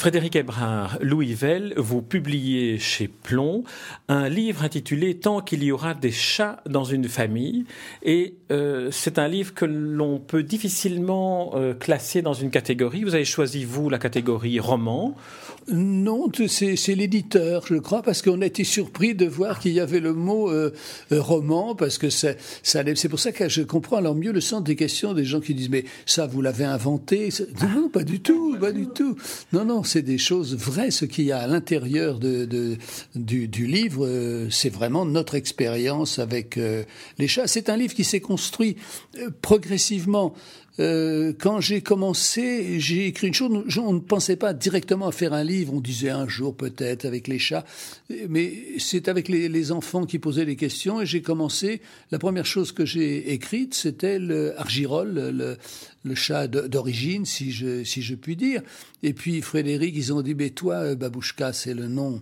Frédéric Ebrard, Louis Vell, vous publiez chez Plomb un livre intitulé Tant qu'il y aura des chats dans une famille. Et euh, c'est un livre que l'on peut difficilement euh, classer dans une catégorie. Vous avez choisi, vous, la catégorie roman. Non, c'est l'éditeur, je crois, parce qu'on a été surpris de voir qu'il y avait le mot euh, roman, parce que c'est pour ça que je comprends alors mieux le sens des questions des gens qui disent mais ça vous l'avez inventé Non, pas du tout, pas du tout. Non, non, c'est des choses vraies. Ce qu'il y a à l'intérieur de, du, livre, euh, c'est vraiment notre expérience avec les chats. C'est un livre qui s'est construit progressivement euh, quand j'ai commencé, j'ai écrit une chose. On ne pensait pas directement à faire un livre. On disait un jour peut-être avec les chats, mais c'est avec les, enfants qui posaient les questions. Et j'ai commencé. La première chose que j'ai écrite, c'était le Argirol, le, le chat d'origine, si je, si je puis dire. Et puis Frédéric, ils ont dit, mais toi, Babouchka, c'est le nom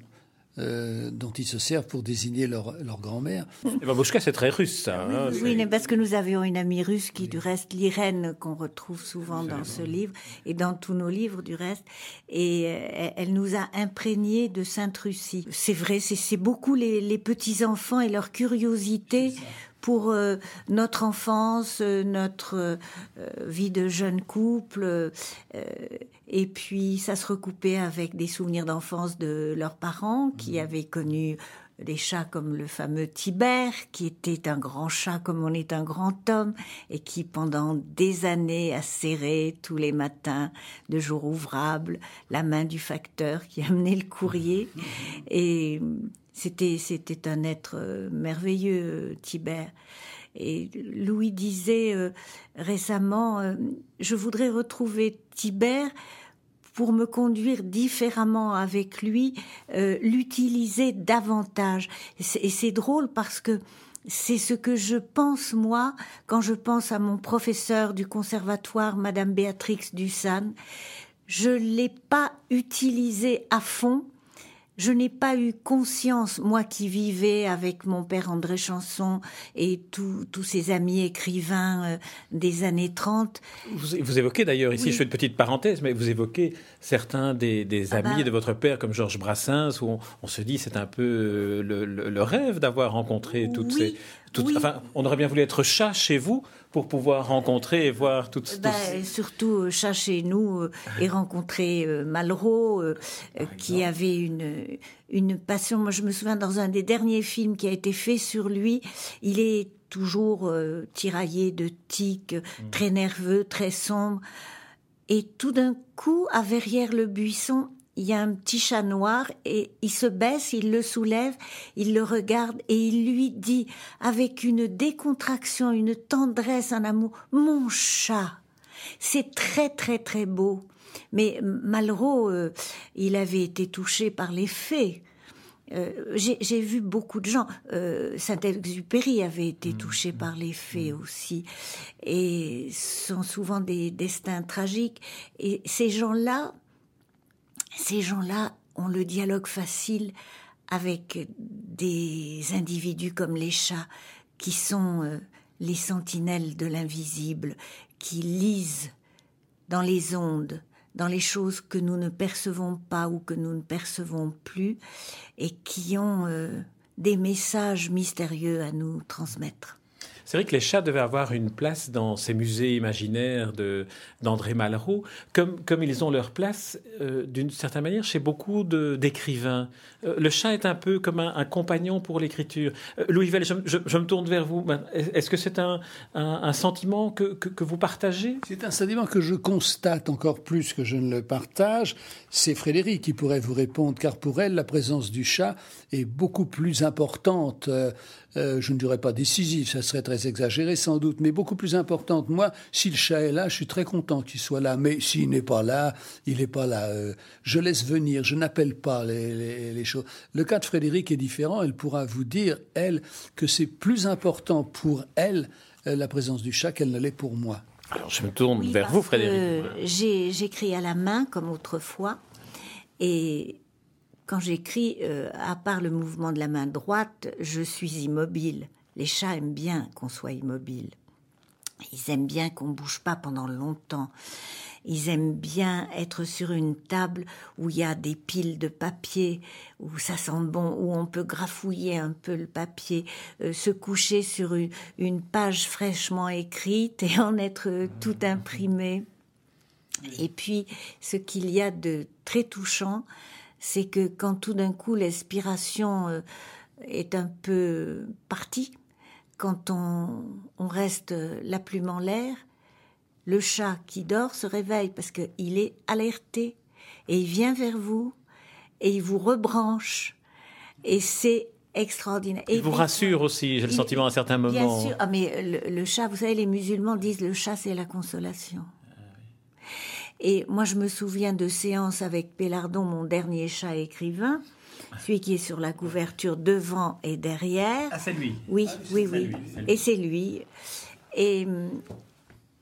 euh, dont ils se servent pour désigner leur, leur grand-mère. Babouchka, c'est très russe, ça. Hein, oui, mais parce que nous avions une amie russe qui, du reste, l'Irène, qu'on retrouve souvent dans ce livre et dans tous nos livres, du reste, et euh, elle nous a imprégnés de Sainte-Russie. C'est vrai, c'est beaucoup les, les petits-enfants et leur curiosité pour euh, notre enfance, euh, notre euh, vie de jeune couple. et puis ça se recoupait avec des souvenirs d'enfance de leurs parents qui mmh. avaient connu des chats comme le fameux Tibère, qui était un grand chat comme on est un grand homme, et qui pendant des années a serré tous les matins de jour ouvrable la main du facteur qui amenait le courrier. Et c'était, c'était un être euh, merveilleux, Tibère. Et Louis disait euh, récemment, euh, je voudrais retrouver Tibère pour me conduire différemment avec lui, l'utiliser davantage. Et c'est drôle parce que c'est ce que je pense moi quand je pense à mon professeur du conservatoire, Madame Béatrix Dussan. Je l'ai pas utilisé à fond je n'ai pas eu conscience, moi qui vivais avec mon père André Chanson et tous ses amis écrivains euh, des années 30. Vous, évoquez d'ailleurs, ici je fais une petite parenthèse, mais vous évoquez certains des, ah amis bah. de votre père comme Georges Brassens, où on, se dit c'est un peu euh, le, rêve d'avoir rencontré toutes ces... Enfin, on aurait bien voulu être chat chez vous pour pouvoir rencontrer et voir toutes. Bah, surtout euh, chat chez nous euh, et rencontrer euh, Malraux qui avait une une passion. Moi, je me souviens dans un des derniers films qui a été fait sur lui, il est toujours tiraillé de tics, mm. très nerveux, très sombre. Et tout d'un coup, à verrières le buisson, il y a un petit chat noir et il se baisse, il le soulève, il le regarde et il lui dit avec une décontraction, une tendresse, un amour, mon chat. C'est très très très beau. Mais Malraux, euh, il avait été touché par les faits. Euh, j'ai vu beaucoup de gens. Euh, Saint-Exupéry avait été mmh. touché par les faits mmh. aussi, et sont souvent des destins tragiques. Et ces gens-là, ces gens-là ont le dialogue facile avec des individus comme les chats, qui sont euh, les sentinelles de l'invisible, qui lisent dans les ondes, dans les choses que nous ne percevons pas ou que nous ne percevons plus, et qui ont euh, des messages mystérieux à nous transmettre. C'est vrai que les chats devaient avoir une place dans ces musées imaginaires d'André Malraux, comme, comme ils ont leur place, euh, d'une certaine manière, chez beaucoup d'écrivains. Euh, le chat est un peu comme un, compagnon pour l'écriture. Euh, Louis Vell, je, me tourne vers vous. Est-ce que c'est un, un, sentiment que, que, vous partagez? C'est un sentiment que je constate encore plus que je ne le partage. C'est Frédéric qui pourrait vous répondre, car pour elle, la présence du chat est beaucoup plus importante. Je ne dirais pas décisive, ça serait très exagérée sans doute, mais beaucoup plus importante. Moi, si le chat est là, je suis très content qu'il soit là. Mais s'il n'est pas là, il n'est pas là. Euh, je laisse venir, je n'appelle pas les, les, choses. Le cas de Frédéric est différent. Elle pourra vous dire, elle, que c'est plus important pour elle euh, la présence du chat qu'elle ne l'est pour moi. Alors je me tourne vers vous, Frédéric. J'écris à la main comme autrefois. Et quand j'écris, euh, à part le mouvement de la main droite, je suis immobile. Les chats aiment bien qu'on soit immobile. Ils aiment bien qu'on bouge pas pendant longtemps. Ils aiment bien être sur une table où il y a des piles de papier, où ça sent bon, où on peut grafouiller un peu le papier, euh, se coucher sur une, page fraîchement écrite et en être tout imprimé. Et puis, ce qu'il y a de très touchant, c'est que quand tout d'un coup l'inspiration euh, est un peu partie, quand on, reste la plume en l'air, le chat qui dort se réveille parce qu'il est alerté et il vient vers vous et il vous rebranche et c'est extraordinaire. Il vous rassure aussi, j'ai le sentiment à certains moments. Bien sûr, ah, mais le, le, chat, vous savez, les musulmans disent le chat c'est la consolation. Et moi, je me souviens de séances avec Pélardon, mon dernier chat écrivain, celui qui est sur la couverture devant et derrière. Ah, c'est lui Oui, ah, oui, oui. Et c'est lui. Et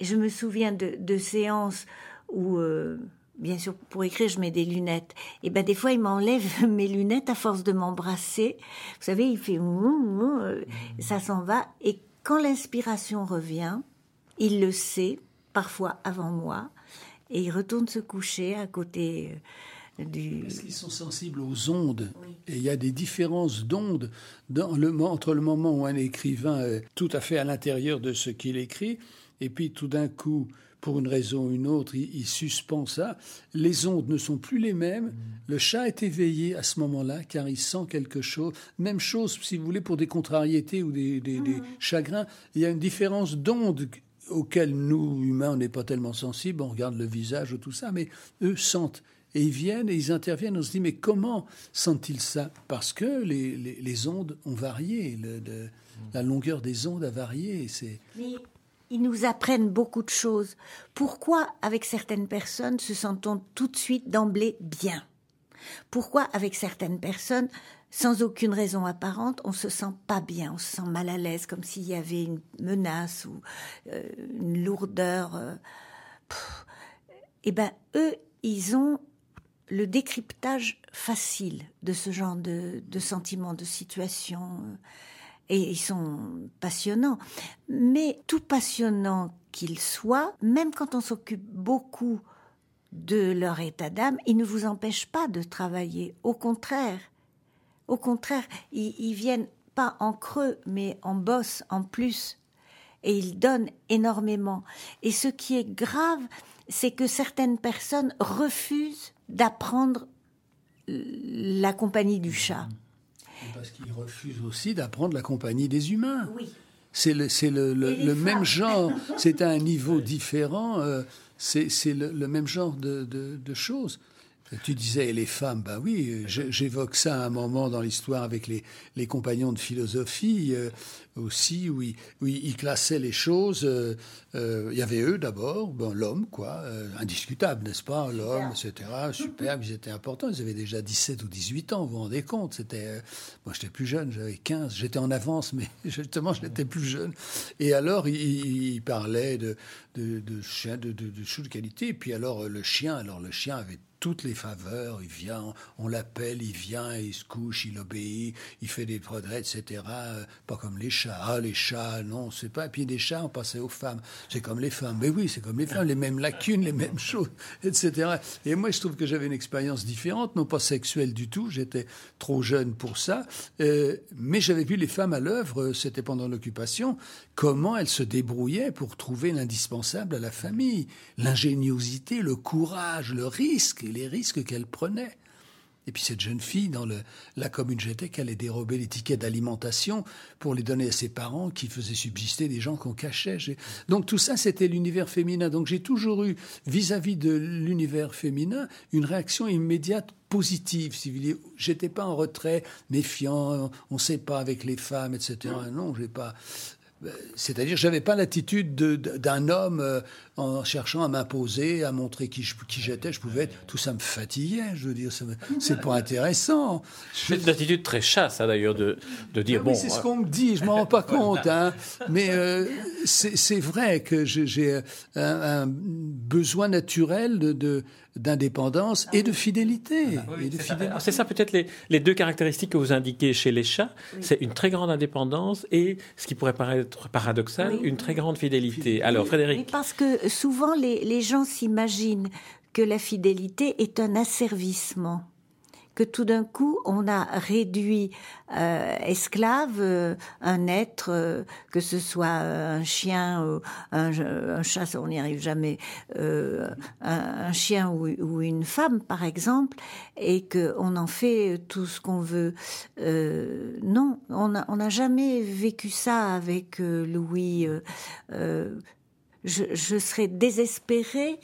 je me souviens de, séances où, euh, bien sûr, pour écrire, je mets des lunettes. Et ben des fois, il m'enlève mes lunettes à force de m'embrasser. Vous savez, il fait euh, ça s'en va. Et quand l'inspiration revient, il le sait, parfois avant moi, et il retourne se coucher à côté euh, du... Parce qu'ils sont sensibles aux ondes. Et il y a des différences d'ondes entre le moment où un écrivain est tout à fait à l'intérieur de ce qu'il écrit, et puis tout d'un coup, pour une raison ou une autre, il, suspend ça. Les ondes ne sont plus les mêmes. Le chat est éveillé à ce moment-là car il sent quelque chose. Même chose, si vous voulez, pour des contrariétés ou des, des mm. chagrins. Il y a une différence d'ondes auxquels nous, humains, on n'est pas tellement sensibles, on regarde le visage ou tout ça, mais eux sentent. Et ils viennent et ils interviennent. On se dit, mais comment sentent-ils ça? Parce que les, les, ondes ont varié, la longueur des ondes a varié. C'est... Mais ils nous apprennent beaucoup de choses. Pourquoi, avec certaines personnes, se sent-on tout de suite d'emblée bien? Pourquoi, avec certaines personnes, sans aucune raison apparente, on se sent pas bien, on se sent mal à l'aise, comme s'il y avait une menace ou euh, une lourdeur. Euh, eh ben, eux, ils ont le décryptage facile de ce genre de, sentiments, de situations, euh, et ils sont passionnants. Mais tout passionnant qu'ils soient, même quand on s'occupe beaucoup de leur état d'âme, ils ne vous empêchent pas de travailler. Au contraire, au contraire, ils, viennent pas en creux, mais en bosse, en plus. Et ils donnent énormément. Et ce qui est grave, c'est que certaines personnes refusent d'apprendre la compagnie du chat. Parce qu'ils refusent aussi d'apprendre la compagnie des humains. Oui. C'est le, même genre, c'est à un niveau différent, euh, c'est le, même genre de choses. Tu disais les femmes, ben oui, j'évoque ça à un moment dans l'histoire avec les, les, compagnons de philosophie euh, aussi, où ils, où ils, classaient les choses. Euh, euh, il y avait eux d'abord, ben, l'homme, quoi, indiscutable, n'est-ce pas, l'homme, etc., superbe, ils étaient importants, ils avaient déjà 17 ou 18 ans, vous vous rendez compte, c'était, moi j'étais plus jeune, j'avais 15, j'étais en avance, mais justement j'étais plus jeune. Et alors, ils, parlaient de, de, de, de, de, de choses de qualité, et puis alors le chien, alors le chien avait toutes les faveurs. Il vient, on l'appelle, il vient, il se couche, il obéit, il fait des progrès, etc. Pas comme les chats. Ah, les chats, non, c'est pas. Et puis des chats, on passait aux femmes. C'est comme les femmes. Mais oui, c'est comme les femmes, les mêmes lacunes, les mêmes choses, etc. Et moi, je trouve que j'avais une expérience différente, non pas sexuelle du tout. J'étais trop jeune pour ça. Euh, mais j'avais vu les femmes à l'œuvre, c'était pendant l'occupation, comment elles se débrouillaient pour trouver l'indispensable à la famille. L'ingéniosité, le courage, le risque les risques qu'elle prenait. Et puis cette jeune fille, dans la commune j'étais, qu'elle allait dérober les tickets d'alimentation pour les donner à ses parents qui faisaient subsister des gens qu'on cachait. Donc tout ça, c'était l'univers féminin. Donc j'ai toujours eu, vis-à-vis de l'univers féminin, une réaction immédiate positive, si vous. J'étais pas en retrait, méfiant, on ne sait pas avec les femmes, etc. Non, j'ai pas c'est-à-dire, j'avais pas l'attitude d'un homme euh, en cherchant à m'imposer, à montrer qui, qui j'étais. Je pouvais être. Tout ça me fatiguait. Je veux dire, c'est pas intéressant. C'est une attitude très chasse, ça d'ailleurs, de, de dire ah bon. c'est ce qu'on me dit. Je m'en rends pas compte, hein. Mais euh, c'est vrai que j'ai un, un, besoin naturel de d'indépendance et de fidélité. Ah c'est ça, peut-être les, les, deux caractéristiques que vous indiquez chez les chats. C'est une très grande indépendance et, ce qui pourrait paraître paradoxal, une très grande fidélité. Alors, Frédéric. parce que souvent, les, les gens s'imaginent que la fidélité est un asservissement que tout d'un coup on a réduit euh, esclave euh, un être, euh, que ce soit un chien, un, un, chat, on n'y arrive jamais, un, un, chien ou, ou, une femme par exemple, et que on en fait tout ce qu'on veut. non, on n'a on jamais vécu ça avec Louis. Je, je, serais désespérée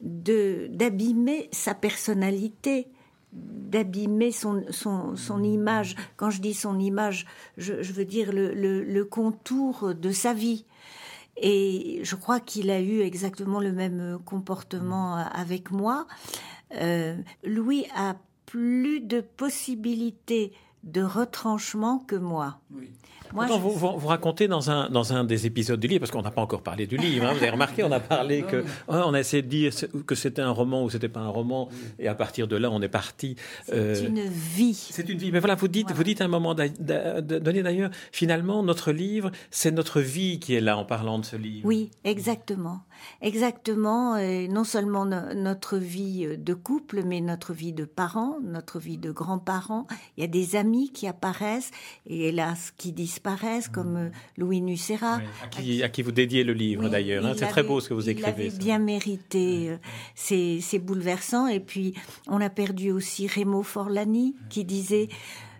d'abîmer sa personnalité d'abîmer son, son, son, image. Quand je dis son image, je, je veux dire le, le, le, contour de sa vie. Et je crois qu'il a eu exactement le même comportement avec moi. Euh, Louis a plus de possibilités de retranchement que moi. Oui. Moi, vous, vous, racontez dans un, dans un des épisodes du livre, parce qu'on n'a pas encore parlé du livre, hein, vous avez remarqué, on a parlé que, on a essayé de dire que c'était un roman ou c'était pas un roman, et à partir de là, on est parti. C'est euh, une vie. C'est une vie. Mais voilà, vous dites, vous dites à un moment donné d'ailleurs, finalement, notre livre, c'est notre vie qui est là en parlant de ce livre. Oui, exactement. Exactement. Et non seulement notre vie de couple, mais notre vie de parents, notre vie de grands-parents. Il y a des amis qui apparaissent, et hélas, qui disparaissent comme euh, Louis Nucera. à, qui, vous dédiez le livre d'ailleurs. Hein. c'est très beau ce que vous écrivez. Il bien mérité. Euh, c'est bouleversant. Et puis, on a perdu aussi Rémo Forlani qui disait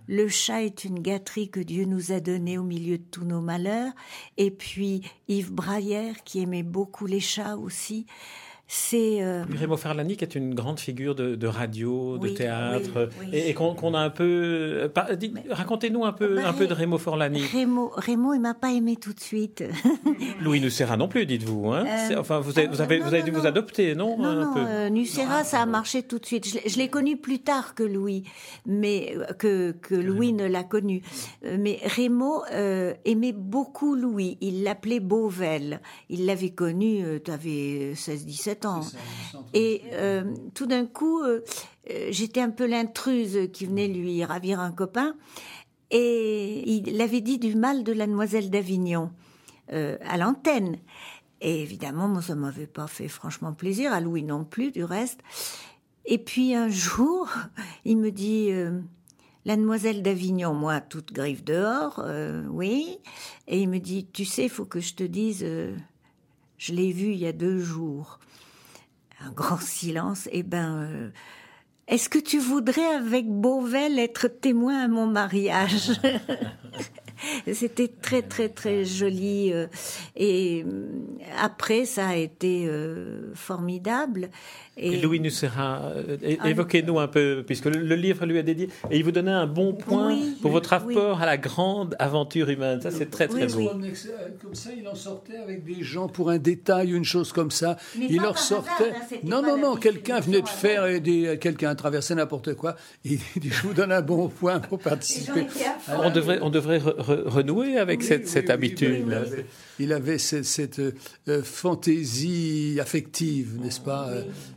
le chat est une gâterie que Dieu nous a donnée au milieu de tous nos malheurs. Et puis Yves Braillère qui aimait beaucoup les chats aussi c'est euh... Rémo Ferlani qui est une grande figure de, radio, de théâtre, et, qu'on a un peu. Racontez-nous un peu, bah, un peu de Rémo Forlani. Rémo, Rémo, il m'a pas aimé tout de suite. Louis Nucera non plus, dites-vous. Hein euh, enfin, vous avez, vous avez, vous avez dû vous adopter, non Non. Euh, Nucera, ça a marché tout de suite. Je l'ai connu plus tard que Louis, mais euh, que, que Louis ne l'a connu. Mais Rémo aimait beaucoup Louis. Il l'appelait Beauvel. Il l'avait connu. tu avais 16-17 et euh, tout d'un coup, euh, euh, j'étais un peu l'intruse qui venait lui ravir un copain. Et il avait dit du mal de la demoiselle d'Avignon à l'antenne. Et évidemment, moi, ça m'avait pas fait franchement plaisir, à Louis non plus, du reste. Et puis un jour, il me dit, la demoiselle d'Avignon, moi, toute griffe dehors, oui. Et il me dit, tu sais, il faut que je te dise, je l'ai vu il y a deux jours un grand silence. Eh ben, euh, est-ce que tu voudrais avec Beauvel être témoin à mon mariage? C'était très très très joli euh, et euh, après ça a été formidable et, Louis Nucera, euh, évoquez-nous un peu, puisque le, livre lui a dédié, et il vous donnait un bon point pour votre rapport à la grande aventure humaine. Ça, c'est très, très beau. Comme ça, il en sortait avec des gens pour un détail, une chose comme ça. il leur sortait. Hein, non, non, non, quelqu'un venait de faire, quelqu'un a traversé n'importe quoi. Il dit Je vous donne un bon point pour participer. On devrait, on devrait renouer avec cette, cette habitude. Il avait, cette, cette euh, fantaisie affective, n'est-ce pas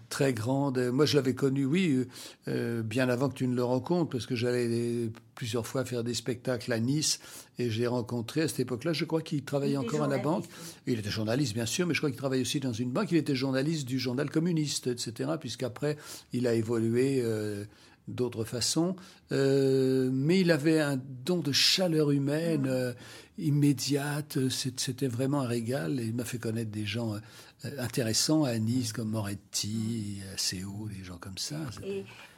très grande. Moi, je l'avais connu, oui, euh, euh, bien avant que tu ne le rencontres, parce que j'allais plusieurs fois faire des spectacles à Nice, et j'ai rencontré à cette époque-là, je crois qu'il travaillait encore à la banque. Il était journaliste, bien sûr, mais je crois qu'il travaillait aussi dans une banque. Il était journaliste du journal communiste, etc., puisqu'après, il a évolué euh, d'autres façons. mais il avait un don de chaleur humaine immédiate. C'était vraiment un régal, et il m'a fait connaître des gens euh, intéressant à Nice, comme Moretti, à Séoul, des gens comme ça.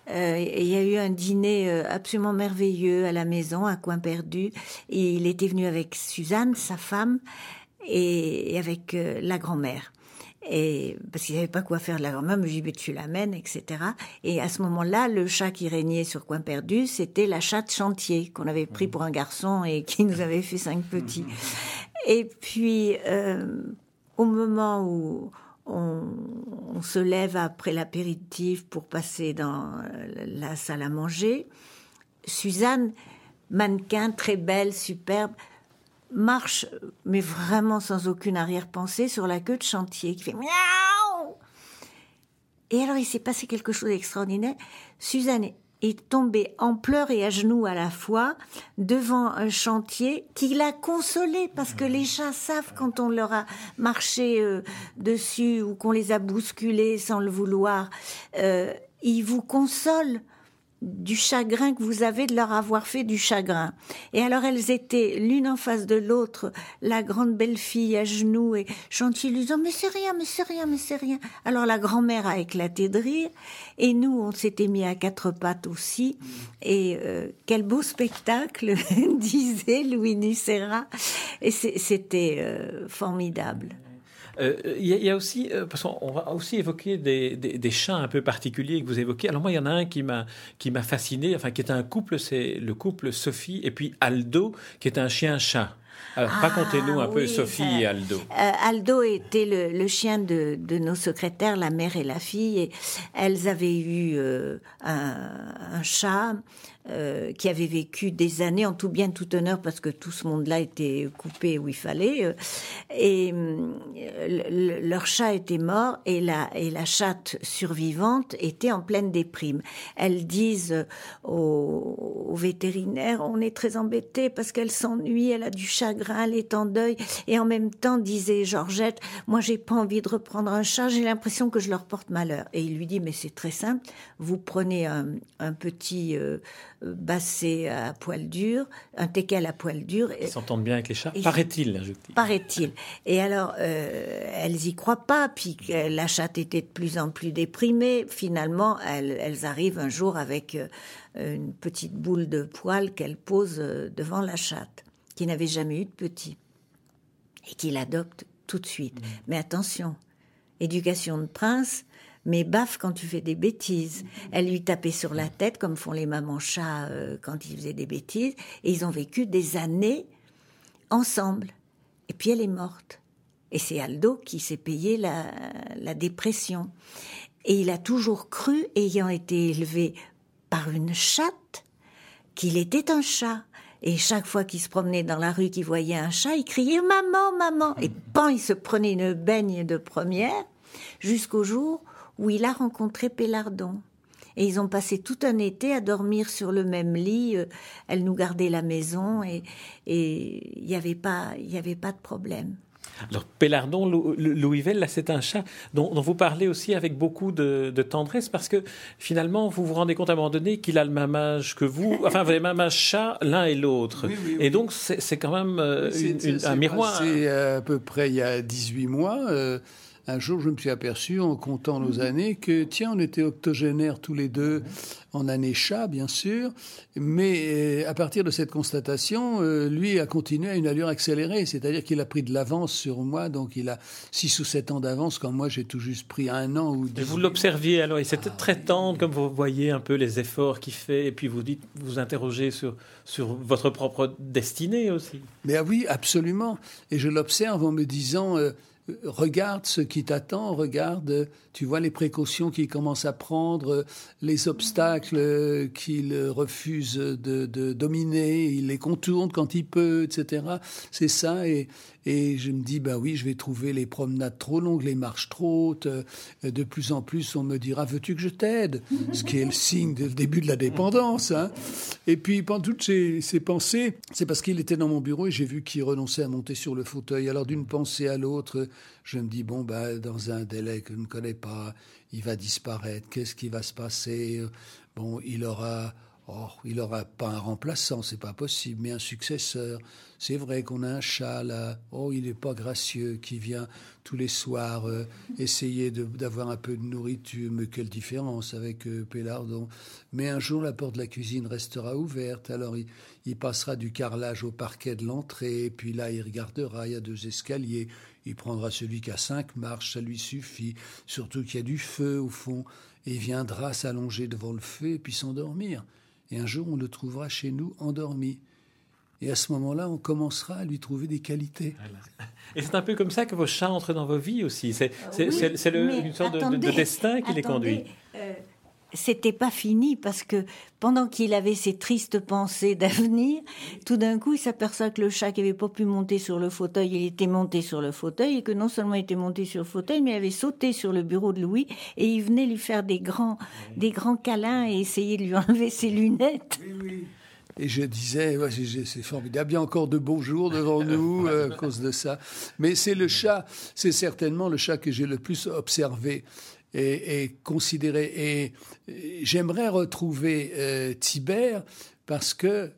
Euh, il y a eu un dîner euh, absolument merveilleux à la maison, à Coin Perdu. Et il était venu avec Suzanne, sa femme, et, avec la grand-mère. Et parce qu'il savait pas quoi faire de la grand-mère, mais je dis, tu l'amènes, etc. Et à ce moment-là, le chat qui régnait sur Coin Perdu, c'était la chatte chantier qu'on avait pris pour un garçon et qui nous avait fait cinq petits. Et puis, euh, au moment où on, on se lève après l'apéritif pour passer dans la salle à manger, Suzanne, mannequin, très belle, superbe, marche, mais vraiment sans aucune arrière-pensée, sur la queue de chantier, qui fait miaou. Et alors, il s'est passé quelque chose d'extraordinaire. Suzanne est tombée en pleurs et à genoux à la fois devant un chantier qui l'a consolée parce que les chats savent quand on leur a marché euh, dessus ou qu'on les a bousculés sans le vouloir, euh, ils vous consolent du chagrin que vous avez de leur avoir fait du chagrin. Et alors elles étaient l'une en face de l'autre, la grande belle-fille à genoux et Chantier lui disant mais c'est rien, mais c'est rien, mais c'est rien. Alors la grand-mère a éclaté de rire et nous on s'était mis à quatre pattes aussi et euh, quel beau spectacle disait Louis Nucera et c'était euh, formidable. Euh, il y, a aussi, euh, parce qu'on va aussi évoquer des, des, chats un peu particuliers que vous évoquez. Alors moi, il y en a un qui m'a qui m'a fasciné, enfin qui est un couple, c'est le couple Sophie et puis Aldo, qui est un chien-chat. Alors, racontez-nous un peu Sophie et Aldo. Euh, Aldo était le, le chien de, de, nos secrétaires, la mère et la fille, et elles avaient eu un, un, chat euh, qui avaient vécu des années en tout bien tout honneur parce que tout ce monde-là était coupé où il fallait euh, et euh, leur chat était mort et la et la chatte survivante était en pleine déprime. Elles disent aux, aux vétérinaires on est très embêtés parce qu'elle s'ennuie, elle a du chagrin, elle est en deuil et en même temps disait Georgette moi j'ai pas envie de reprendre un chat, j'ai l'impression que je leur porte malheur et il lui dit mais c'est très simple, vous prenez un, un petit bassé à poil dur, un teckel à poil dur. Ils s'entendent bien avec les chats, paraît-il. Paraît-il. Et alors, euh, elles y croient pas, puis la chatte était de plus en plus déprimée. Finalement, elles, elles arrivent un jour avec euh, une petite boule de poil qu'elles posent euh, devant la chatte, qui n'avait jamais eu de petit, et qui l'adopte tout de suite. Mmh. Mais attention, éducation de prince, mais baffe quand tu fais des bêtises. Elle lui tapait sur la tête comme font les mamans chats euh, quand ils faisaient des bêtises. Et ils ont vécu des années ensemble. Et puis elle est morte. Et c'est Aldo qui s'est payé la, la dépression. Et il a toujours cru, ayant été élevé par une chatte, qu'il était un chat. Et chaque fois qu'il se promenait dans la rue, qu'il voyait un chat, il criait maman, maman. Et pan, il se prenait une baigne de première, jusqu'au jour où il a rencontré Pélardon. Et ils ont passé tout un été à dormir sur le même lit. Euh, elle nous gardait la maison et il n'y avait pas avait pas de problème. Alors, Pélardon, Louisville, là, c'est un chat dont, vous parlez aussi avec beaucoup de, tendresse parce que finalement, vous vous rendez compte à un moment donné qu'il a le même âge que vous. Enfin, vous avez le même âge chat l'un et l'autre. Et donc, c'est quand même euh, un miroir. C'est à peu près il y a 18 mois. Euh, un jour, je me suis aperçu, en comptant nos années, que tiens, on était octogénaires tous les deux en année chat, bien sûr, mais euh, à partir de cette constatation, euh, lui a continué à une allure accélérée, c'est-à-dire qu'il a pris de l'avance sur moi, donc il a six ou sept ans d'avance, quand moi j'ai tout juste pris un an ou deux. Et vous l'observiez alors, il c'était très tendre, comme vous voyez un peu les efforts qu'il fait, et puis vous dites, vous interrogez sur, sur votre propre destinée aussi. Mais ah oui, absolument. Et je l'observe en me disant, euh, regarde ce qui t'attend, regarde, tu vois les précautions qu'il commence à prendre, les obstacles qu'il refuse de, dominer, il les contourne quand il peut, etc. C'est ça, et, et je me dis, bah oui, je vais trouver les promenades trop longues, les marches trop hautes. De plus en plus, on me dira, veux-tu que je t'aide? Ce qui est le signe du début de la dépendance. Hein. Et puis, pendant toutes ces, ces pensées, c'est parce qu'il était dans mon bureau et j'ai vu qu'il renonçait à monter sur le fauteuil. Alors, d'une pensée à l'autre, je me dis, bon, bah, dans un délai que je ne connais pas, il va disparaître. Qu'est-ce qui va se passer? Bon, il aura Oh, il n'aura pas un remplaçant, c'est pas possible, mais un successeur. C'est vrai qu'on a un chat là. Oh, il n'est pas gracieux, qui vient tous les soirs euh, essayer d'avoir un peu de nourriture. Mais quelle différence avec euh, Pélardon. Mais un jour, la porte de la cuisine restera ouverte. Alors, il, passera du carrelage au parquet de l'entrée. Puis là, il regardera. Il y a deux escaliers. Il prendra celui qui a cinq marches, ça lui suffit. Surtout qu'il y a du feu au fond. Et il viendra s'allonger devant le feu et puis s'endormir. Et un jour, on le trouvera chez nous endormi. Et à ce moment-là, on commencera à lui trouver des qualités. Et c'est un peu comme ça que vos chats entrent dans vos vies aussi. C'est une sorte de, destin qui les conduit. Euh, c'était pas fini parce que pendant qu'il avait ces tristes pensées d'avenir, tout d'un coup, il s'aperçoit que le chat qui avait pas pu monter sur le fauteuil, il était monté sur le fauteuil et que non seulement il était monté sur le fauteuil, mais il avait sauté sur le bureau de Louis et il venait lui faire des grands, des grands câlins et essayer de lui enlever ses lunettes. Et je disais, c'est formidable, il y a encore de beaux jours devant nous euh, à cause de ça. Mais c'est le chat, c'est certainement le chat que j'ai le plus observé et, considéré. Et j'aimerais retrouver euh, Tibère parce que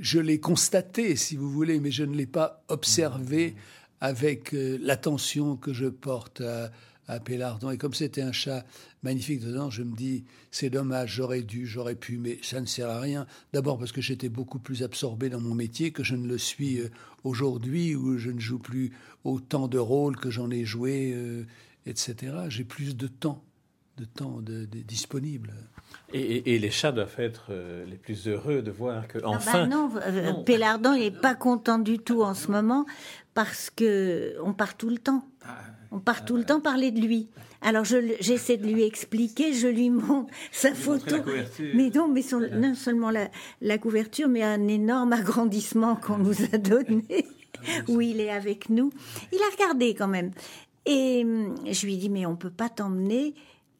je l'ai constaté, si vous voulez, mais je ne l'ai pas observé avec euh, l'attention que je porte à, à Pélardon. Et comme c'était un chat magnifique dedans, je me dis, c'est dommage, j'aurais dû, j'aurais pu, mais ça ne sert à rien. D'abord parce que j'étais beaucoup plus absorbé dans mon métier que je ne le suis euh, aujourd'hui, où je ne joue plus autant de rôles que j'en ai joué, euh, etc. J'ai plus de temps, de temps de, disponible. Et, les chats doivent être euh, les plus heureux de voir que ah bah enfin. non, Pélardon n'est pas content du tout en ce moment parce que on part tout le temps. Ah, on part tout le temps parler de lui. Alors j'essaie de lui expliquer, je lui montre sa photo. Mais non, mais non seulement la, couverture, mais un énorme agrandissement qu'on nous a donné, ah où il est avec nous. Il a regardé quand même. Et hum, je lui ai dit, mais on peut pas t'emmener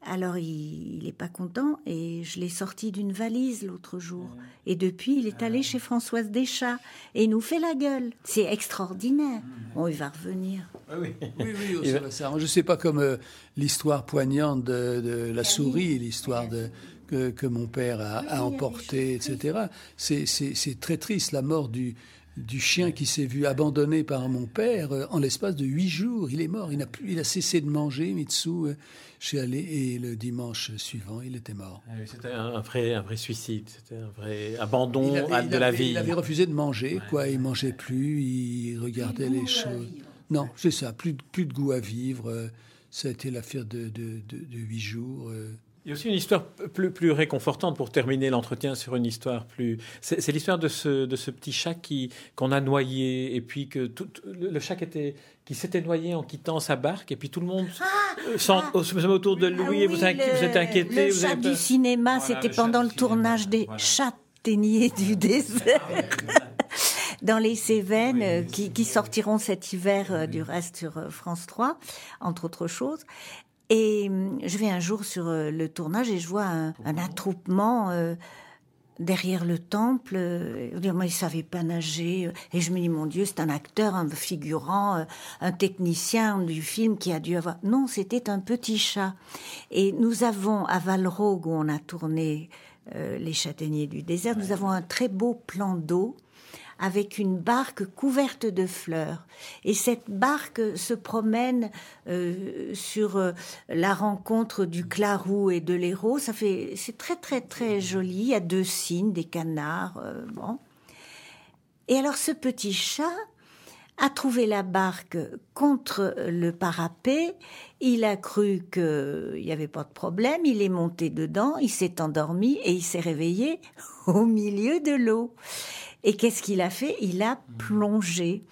alors il n'est pas content et je l'ai sorti d'une valise l'autre jour. Et depuis, il est allé chez Françoise Deschats et il nous fait la gueule. C'est extraordinaire. Bon, il va revenir. Ah oui, oui, oui ça Je ne sais pas comme euh, l'histoire poignante de, la souris, l'histoire de que, que, mon père a, a emporté, etc. C'est très triste la mort du, du chien qui s'est vu abandonné par mon père euh, en l'espace de huit jours. Il est mort, il a, plus, il a cessé de manger, Mitsu. Euh, je suis allé et le dimanche suivant, il était mort. Ah c'était un vrai, un vrai suicide, c'était un vrai abandon de la vie. Il avait refusé de manger, quoi. Il mangeait plus, il regardait les choses. Non, c'est ça, plus, plus de goût à vivre. Euh, ça a été l'affaire de, de, de, huit jours. Il y a aussi une histoire plus, plus réconfortante pour terminer l'entretien sur une histoire plus. C'est l'histoire de ce, de ce petit chat qui qu'on a noyé et puis que tout, le chat qui était qui s'était noyé en quittant sa barque et puis tout le monde ah, ah, autour de lui et vous, vous êtes inquiété. Le chat du cinéma, c'était pendant le tournage des Châtaigniers du désert. dans les Cévennes, euh, qui, qui, sortiront cet hiver euh, du reste sur euh, France 3, entre autres choses. Et hum, je vais un jour sur euh, le tournage et je vois un, attroupement euh, derrière le temple. Euh, moi, il savait pas nager. Et je me dis, mon Dieu, c'est un acteur, un figurant, un technicien du film qui a dû avoir. Non, c'était un petit chat. Et nous avons à Valrogue, où on a tourné Les Châtaigniers du désert, nous avons un très beau plan d'eau avec une barque couverte de fleurs. Et cette barque se promène euh, sur euh, la rencontre du Clarou et de l'Hérault. Ça fait, c'est très très très joli. Il y a deux cygnes, des canards, euh, bon. Et alors ce petit chat a trouvé la barque contre le parapet. Il a cru qu'il n'y avait pas de problème. Il est monté dedans, il s'est endormi et il s'est réveillé au milieu de l'eau. Et qu'est-ce qu'il a fait? Il a plongé.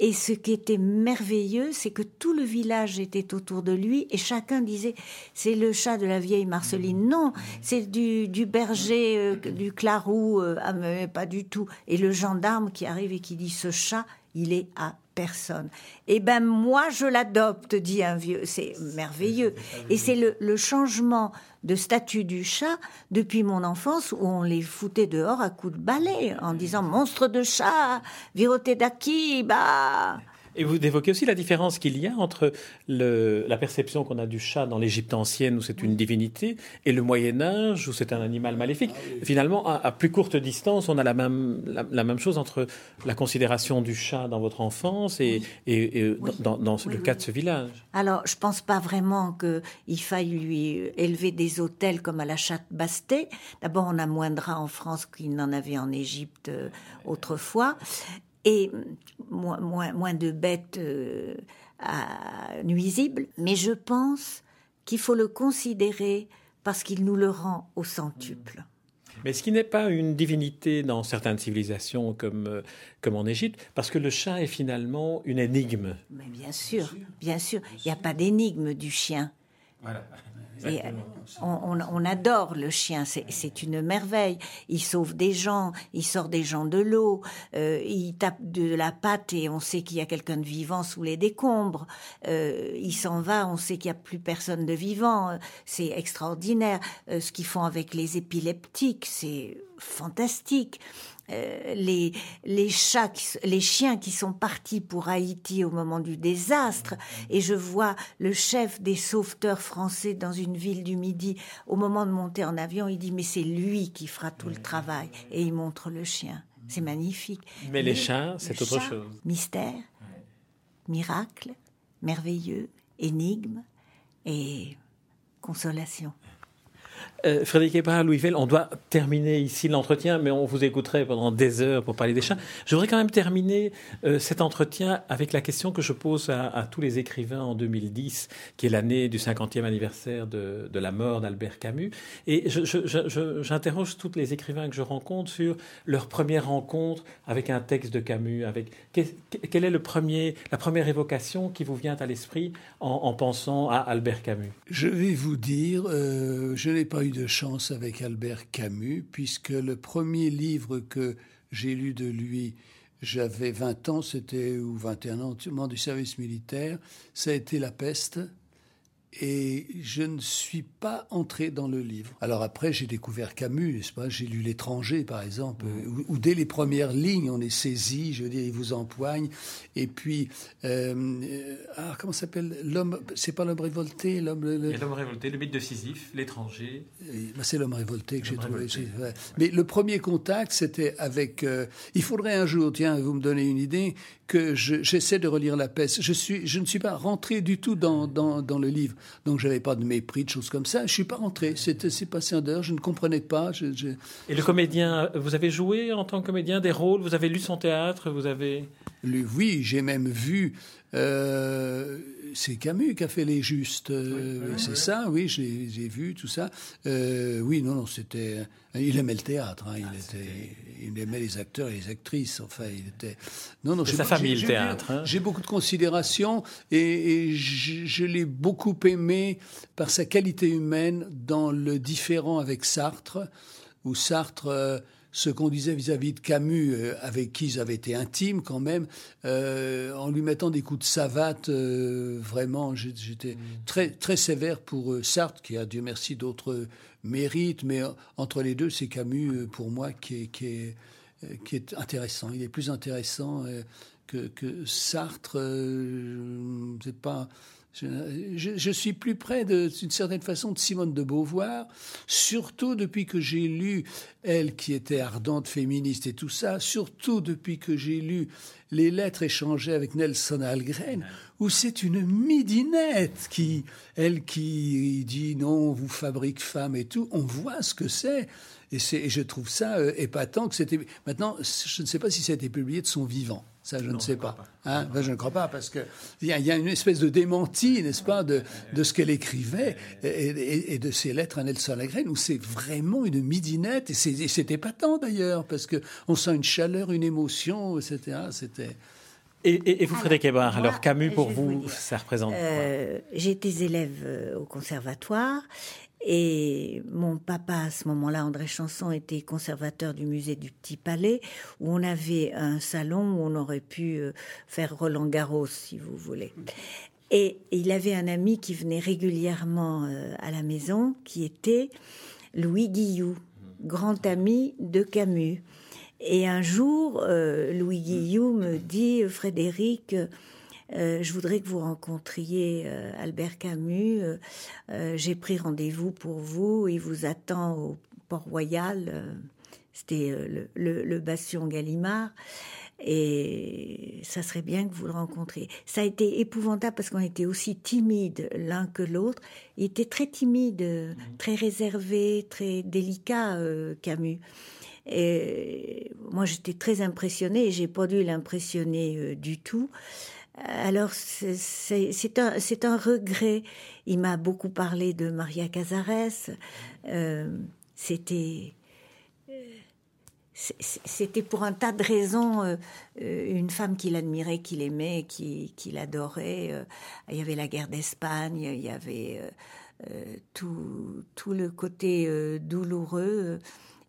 Et ce qui était merveilleux, c'est que tout le village était autour de lui et chacun disait c'est le chat de la vieille Marceline. Non, c'est du, berger euh, du Clarou. Euh, ah, mais pas du tout. Et le gendarme qui arrive et qui dit ce chat, il est à personne. Eh ben moi je l'adopte, dit un vieux. C'est merveilleux. Et c'est le, changement de statut du chat depuis mon enfance où on les foutait dehors à coups de balai en disant monstre de chat, viroté d'acquis, bah. Et vous évoquez aussi la différence qu'il y a entre le, la perception qu'on a du chat dans l'Égypte ancienne, où c'est une divinité, et le Moyen Âge, où c'est un animal maléfique. Ah Finalement, à, plus courte distance, on a la même, la, même chose entre la considération du chat dans votre enfance et, et, dans, dans le cas de ce village. Alors, je pense pas vraiment qu'il faille lui élever des hôtels comme à la chatte Basté. D'abord, on a moins de rats en France qu'il n'en avait en Égypte euh, autrefois et moins, moins, moins de bêtes euh, nuisibles, mais je pense qu'il faut le considérer parce qu'il nous le rend au centuple. Mais ce qui n'est pas une divinité dans certaines civilisations comme, euh, comme en Égypte, parce que le chat est finalement une énigme. Mais bien sûr, bien sûr. Il n'y a pas d'énigme du chien. Voilà. Et on, adore le chien, c'est une merveille. Il sauve des gens, il sort des gens de l'eau, euh, il tape de la patte et on sait qu'il y a quelqu'un de vivant sous les décombres. Euh, il s'en va, on sait qu'il n'y a plus personne de vivant. C'est extraordinaire. Euh, ce qu'ils font avec les épileptiques, c'est fantastique. Euh, les, les chats, les chiens qui sont partis pour Haïti au moment du désastre, et je vois le chef des sauveteurs français dans une ville du Midi, au moment de monter en avion, il dit mais c'est lui qui fera tout le travail, et il montre le chien. C'est magnifique. Mais, les chats, c'est autre chose. Mystère, miracle, merveilleux, énigme et consolation. Euh, Frédéric Ebra, Louis Vell, on doit terminer ici l'entretien, mais on vous écouterait pendant des heures pour parler des chats. Je voudrais quand même terminer euh, cet entretien avec la question que je pose à, tous les écrivains en 2010, qui est l'année du 50e anniversaire de, la mort d'Albert Camus. Et j'interroge tous les écrivains que je rencontre sur leur première rencontre avec un texte de Camus. Avec quelle est le premier, la première évocation qui vous vient à l'esprit en, pensant à Albert Camus? Je vais vous dire, euh, je n'ai pas de chance avec Albert Camus, puisque le premier livre que j'ai lu de lui, j'avais 20 ans, c'était ou 21 ans, du service militaire, ça a été La peste et je ne suis pas entré dans le livre. Alors après, j'ai découvert Camus, n'est-ce pas? J'ai lu L'étranger, par exemple, mmh. où, dès les premières lignes, on est saisi, je veux dire, il vous empoigne. Et puis, euh, ah, comment s'appelle L'homme, c'est pas l'homme révolté L'homme l'homme révolté, le mythe de Sisyphe, L'étranger. Ben, c'est l'homme révolté que j'ai trouvé. Mais le premier contact, c'était avec... Euh, il faudrait un jour, tiens, vous me donnez une idée, que j'essaie de relire La peste. Je, suis, je ne suis pas rentré du tout dans, dans, dans le livre. Donc j'avais pas de mépris, de choses comme ça. Je suis pas rentré. C'était c'est passé en dehors. Je ne comprenais pas. Et le comédien, vous avez joué en tant que comédien des rôles? Vous avez lu son théâtre? Vous avez oui, j'ai même vu. Euh, c'est Camus qui a fait Les Justes. Euh, c'est ça, oui, j'ai vu tout ça. Euh, oui, non, non, c'était. Il aimait le théâtre. Hein, il, ah, était, il aimait les acteurs et les actrices. Enfin, il était. Non, non. C'est sa famille, le théâtre. Hein. J'ai beaucoup de considération et, je, je l'ai beaucoup aimé par sa qualité humaine dans le différent avec Sartre, où Sartre ce qu'on disait vis-à-vis de Camus, euh, avec qui ils avaient été intimes quand même, euh, en lui mettant des coups de savate, euh, vraiment, j'étais mm. très, très sévère pour Sartre, qui a, Dieu merci, d'autres mérites, mais entre les deux, c'est Camus, pour moi, qui est, qui est, qui est intéressant. Il est plus intéressant que, que Sartre. c'est pas je, suis plus près, d'une certaine façon, de Simone de Beauvoir, surtout depuis que j'ai lu, elle qui était ardente féministe et tout ça, surtout depuis que j'ai lu les lettres échangées avec Nelson Algren, où c'est une midinette qui, elle qui dit non, vous fabrique femme et tout, on voit ce que c'est. Et, et, je trouve ça euh, épatant que c'était. Maintenant, je ne sais pas si ça a été publié de son vivant. Ça, je ne sais pas. Hein? Je ne crois pas, parce qu'il y, y, a une espèce de démenti, n'est-ce pas, de, de ce qu'elle écrivait et, et, de ses lettres à Nelson Lagrène, où c'est vraiment une midinette, et c'est épatant d'ailleurs, parce qu'on sent une chaleur, une émotion, etc. C'était. Et, vous, Frédéric Hébard, alors Camus, pour vous, ça représente euh, J'étais élève euh, au conservatoire et mon papa, à ce moment-là, André Chanson, était conservateur du musée du Petit Palais, où on avait un salon où on aurait pu euh, faire Roland Garros, si vous voulez. Et il avait un ami qui venait régulièrement euh, à la maison, qui était Louis Guillou, grand ami de Camus. Et un jour, euh, Louis Guillou me dit, Frédéric, euh, je voudrais que vous rencontriez euh, Albert Camus. Euh, j'ai pris rendez-vous pour vous. Il vous attend au Port-Royal. C'était le, le, le, bastion Gallimard. Et ça serait bien que vous le rencontriez. Ça a été épouvantable parce qu'on était aussi timides l'un que l'autre. Il était très timide, mmh. très réservé, très délicat, Camus. Et moi, j'étais très impressionnée et j'ai pas dû l'impressionner euh, du tout. Alors, c'est un, regret. Il m'a beaucoup parlé de Maria Casares. Euh, C'était c'était pour un tas de raisons euh, une femme qu'il admirait, qu'il aimait, qu'il adorait. il y avait la guerre d'Espagne, il y avait tout, tout le côté douloureux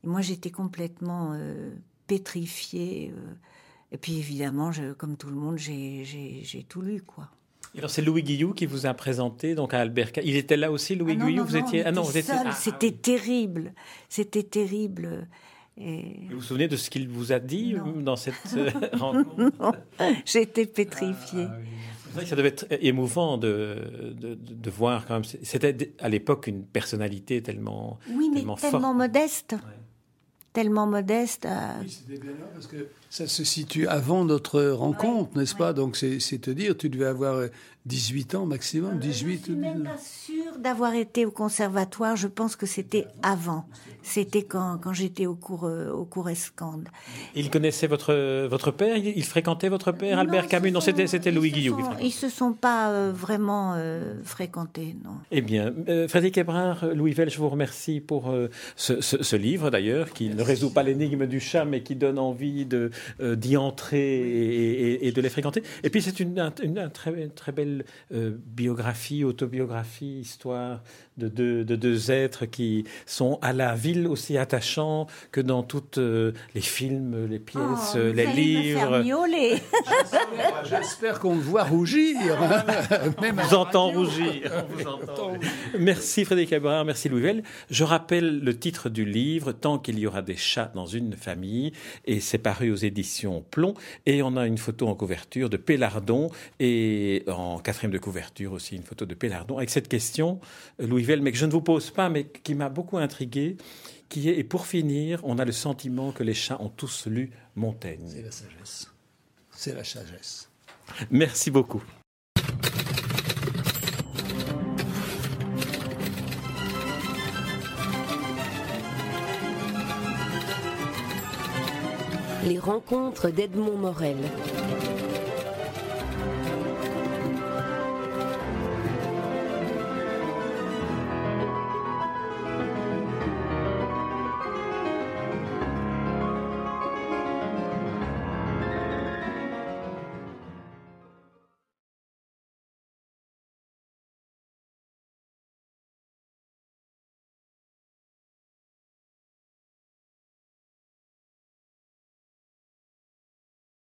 moi, j'étais complètement euh, pétrifiée. Euh. et puis, évidemment, je, comme tout le monde, j'ai tout lu, quoi. Alors c'est Louis Guillou qui vous a présenté donc à Albert. Il était là aussi, Louis ah Guillou. vous étiez ah non, vous étiez. Ah, c'était terrible, c'était terrible. Et... Vous vous souvenez de ce qu'il vous a dit dans cette euh, rencontre J'étais pétrifiée. Ça devait être émouvant de, de, de voir quand même. C'était à l'époque une personnalité tellement, oui, mais tellement, modeste tellement modeste. Oui, c'était bien là parce que ça se situe avant notre rencontre, n'est-ce pas? Donc c'est te dire, tu devais avoir 18 ans maximum, 18 Je suis même pas sûre d'avoir été au conservatoire. Je pense que c'était avant. C'était quand, quand j'étais au cours euh, au cours Escande. Il connaissait votre votre père? Il, fréquentait votre père, Albert Camus? Non, c'était c'était Louis Guillaume. Ils se sont pas euh, vraiment euh, fréquentés, non. Eh bien, Frédéric Ebrard, Louis Vel, je vous remercie pour ce, ce, livre d'ailleurs, qui ne résout pas l'énigme du chat, mais qui donne envie de d'y entrer et, de les fréquenter. Et puis c'est une, une, très très belle biographie, autobiographie, histoire histoire de deux, de deux êtres qui sont à la ville aussi attachants que dans toutes euh, les films, les pièces, oh, les livres. J'espère qu'on me voit rougir. Même vous entend rougir. Merci Frédéric Abraham, merci Louis Velle. Je rappelle le titre du livre Tant qu'il y aura des chats dans une famille et c'est paru aux éditions Plomb et on a une photo en couverture de Pélardon et en quatrième de couverture aussi une photo de Pélardon avec cette question Louis mais que je ne vous pose pas, mais qui m'a beaucoup intrigué, qui est, et pour finir, on a le sentiment que les chats ont tous lu Montaigne. C'est la sagesse. C'est la sagesse. Merci beaucoup. Les rencontres d'Edmond Morel.